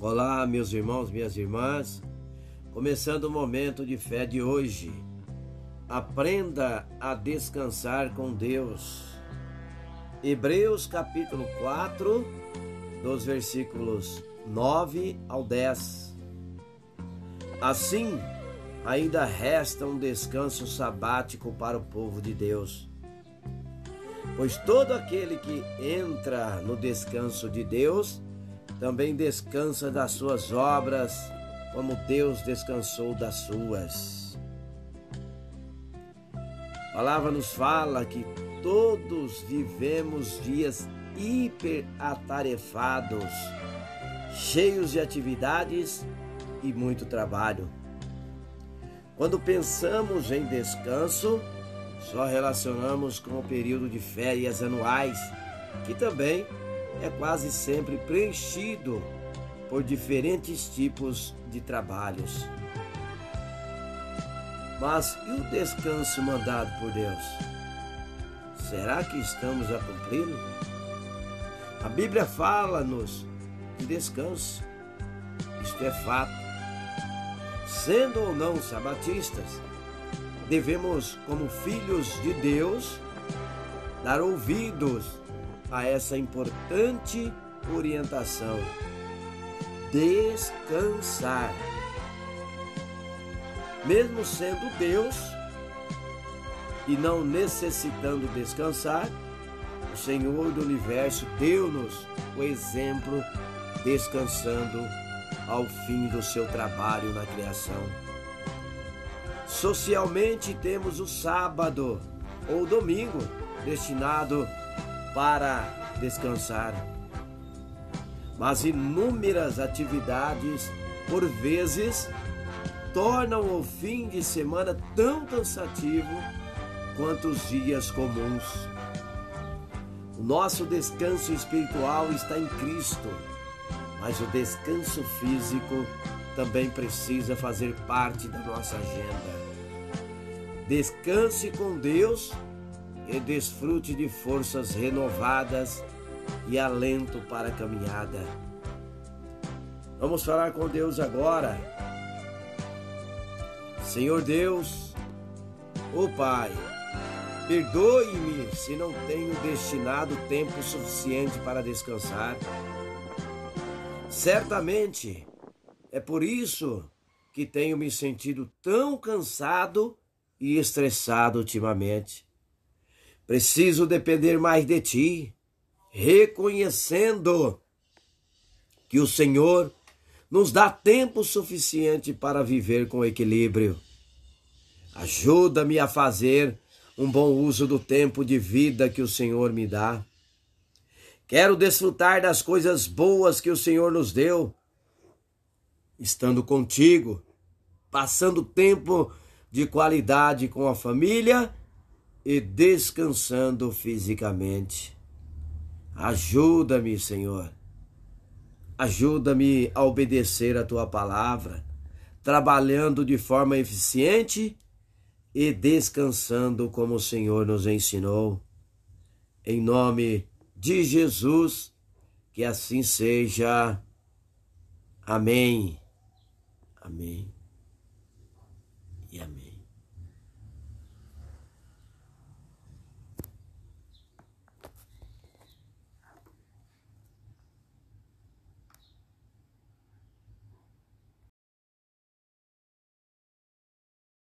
Olá, meus irmãos, minhas irmãs. Começando o momento de fé de hoje. Aprenda a descansar com Deus. Hebreus capítulo 4, dos versículos 9 ao 10. Assim, ainda resta um descanso sabático para o povo de Deus. Pois todo aquele que entra no descanso de Deus também descansa das suas obras, como Deus descansou das suas. A palavra nos fala que todos vivemos dias hiperatarefados, cheios de atividades e muito trabalho. Quando pensamos em descanso, só relacionamos com o período de férias anuais, que também é quase sempre preenchido por diferentes tipos de trabalhos. Mas e o descanso mandado por Deus? Será que estamos a cumpri-lo? A Bíblia fala-nos de descanso. Isto é fato. Sendo ou não sabatistas, devemos, como filhos de Deus, dar ouvidos a essa importante orientação: descansar. Mesmo sendo Deus e não necessitando descansar, o Senhor do universo deu-nos o exemplo descansando ao fim do seu trabalho na criação. Socialmente temos o sábado ou domingo destinado para descansar. Mas inúmeras atividades, por vezes, tornam o fim de semana tão cansativo quanto os dias comuns. O nosso descanso espiritual está em Cristo, mas o descanso físico também precisa fazer parte da nossa agenda. Descanse com Deus e desfrute de forças renovadas e alento para a caminhada. Vamos falar com Deus agora. Senhor Deus, ô oh Pai, perdoe-me se não tenho destinado tempo suficiente para descansar. Certamente é por isso que tenho me sentido tão cansado e estressado ultimamente. Preciso depender mais de ti, reconhecendo que o Senhor nos dá tempo suficiente para viver com equilíbrio. Ajuda-me a fazer um bom uso do tempo de vida que o Senhor me dá. Quero desfrutar das coisas boas que o Senhor nos deu, estando contigo, passando tempo de qualidade com a família e descansando fisicamente. Ajuda-me, Senhor. Ajuda-me a obedecer a tua palavra, trabalhando de forma eficiente e descansando como o Senhor nos ensinou. Em nome de Jesus, que assim seja. Amém. Amém.